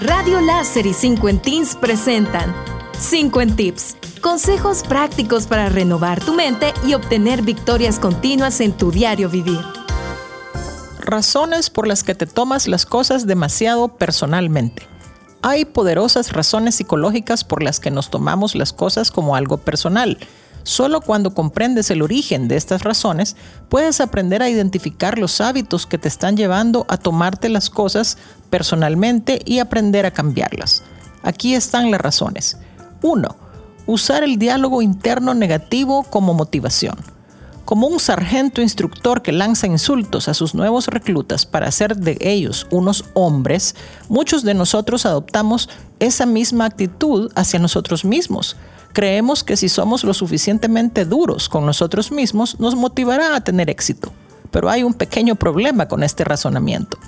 Radio Láser y 5 Teens presentan 5 Tips. Consejos prácticos para renovar tu mente y obtener victorias continuas en tu diario vivir. Razones por las que te tomas las cosas demasiado personalmente. Hay poderosas razones psicológicas por las que nos tomamos las cosas como algo personal Solo cuando comprendes el origen de estas razones, puedes aprender a identificar los hábitos que te están llevando a tomarte las cosas personalmente y aprender a cambiarlas. Aquí están las razones. 1. Usar el diálogo interno negativo como motivación. Como un sargento instructor que lanza insultos a sus nuevos reclutas para hacer de ellos unos hombres, muchos de nosotros adoptamos esa misma actitud hacia nosotros mismos. Creemos que si somos lo suficientemente duros con nosotros mismos, nos motivará a tener éxito. Pero hay un pequeño problema con este razonamiento.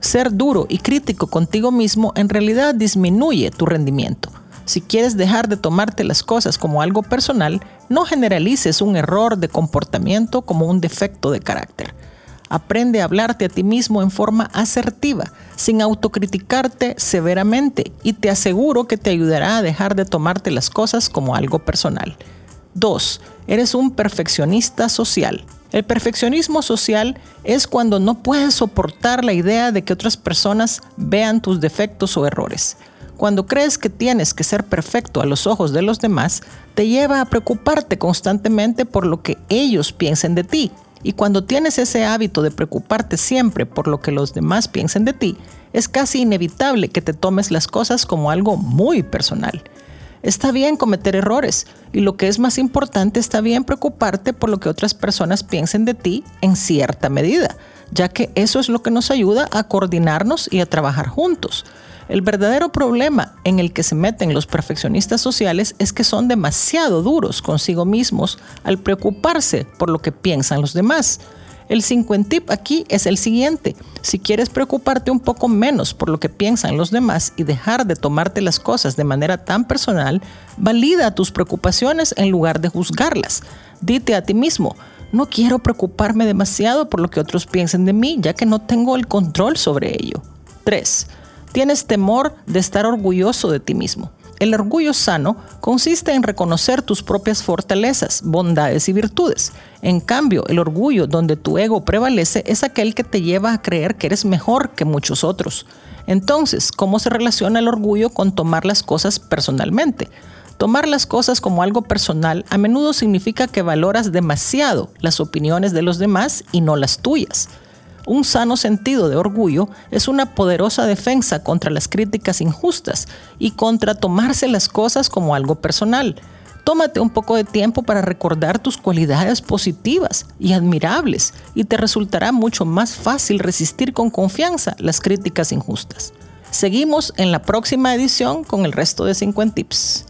Ser duro y crítico contigo mismo en realidad disminuye tu rendimiento. Si quieres dejar de tomarte las cosas como algo personal, no generalices un error de comportamiento como un defecto de carácter. Aprende a hablarte a ti mismo en forma asertiva, sin autocriticarte severamente, y te aseguro que te ayudará a dejar de tomarte las cosas como algo personal. 2. Eres un perfeccionista social. El perfeccionismo social es cuando no puedes soportar la idea de que otras personas vean tus defectos o errores. Cuando crees que tienes que ser perfecto a los ojos de los demás, te lleva a preocuparte constantemente por lo que ellos piensen de ti y cuando tienes ese hábito de preocuparte siempre por lo que los demás piensen de ti, es casi inevitable que te tomes las cosas como algo muy personal. Está bien cometer errores y lo que es más importante, está bien preocuparte por lo que otras personas piensen de ti en cierta medida, ya que eso es lo que nos ayuda a coordinarnos y a trabajar juntos. El verdadero problema en el que se meten los perfeccionistas sociales es que son demasiado duros consigo mismos al preocuparse por lo que piensan los demás. El 5 tip aquí es el siguiente. Si quieres preocuparte un poco menos por lo que piensan los demás y dejar de tomarte las cosas de manera tan personal, valida tus preocupaciones en lugar de juzgarlas. Dite a ti mismo, no quiero preocuparme demasiado por lo que otros piensen de mí, ya que no tengo el control sobre ello. 3. Tienes temor de estar orgulloso de ti mismo. El orgullo sano consiste en reconocer tus propias fortalezas, bondades y virtudes. En cambio, el orgullo donde tu ego prevalece es aquel que te lleva a creer que eres mejor que muchos otros. Entonces, ¿cómo se relaciona el orgullo con tomar las cosas personalmente? Tomar las cosas como algo personal a menudo significa que valoras demasiado las opiniones de los demás y no las tuyas. Un sano sentido de orgullo es una poderosa defensa contra las críticas injustas y contra tomarse las cosas como algo personal. Tómate un poco de tiempo para recordar tus cualidades positivas y admirables y te resultará mucho más fácil resistir con confianza las críticas injustas. Seguimos en la próxima edición con el resto de 50 tips.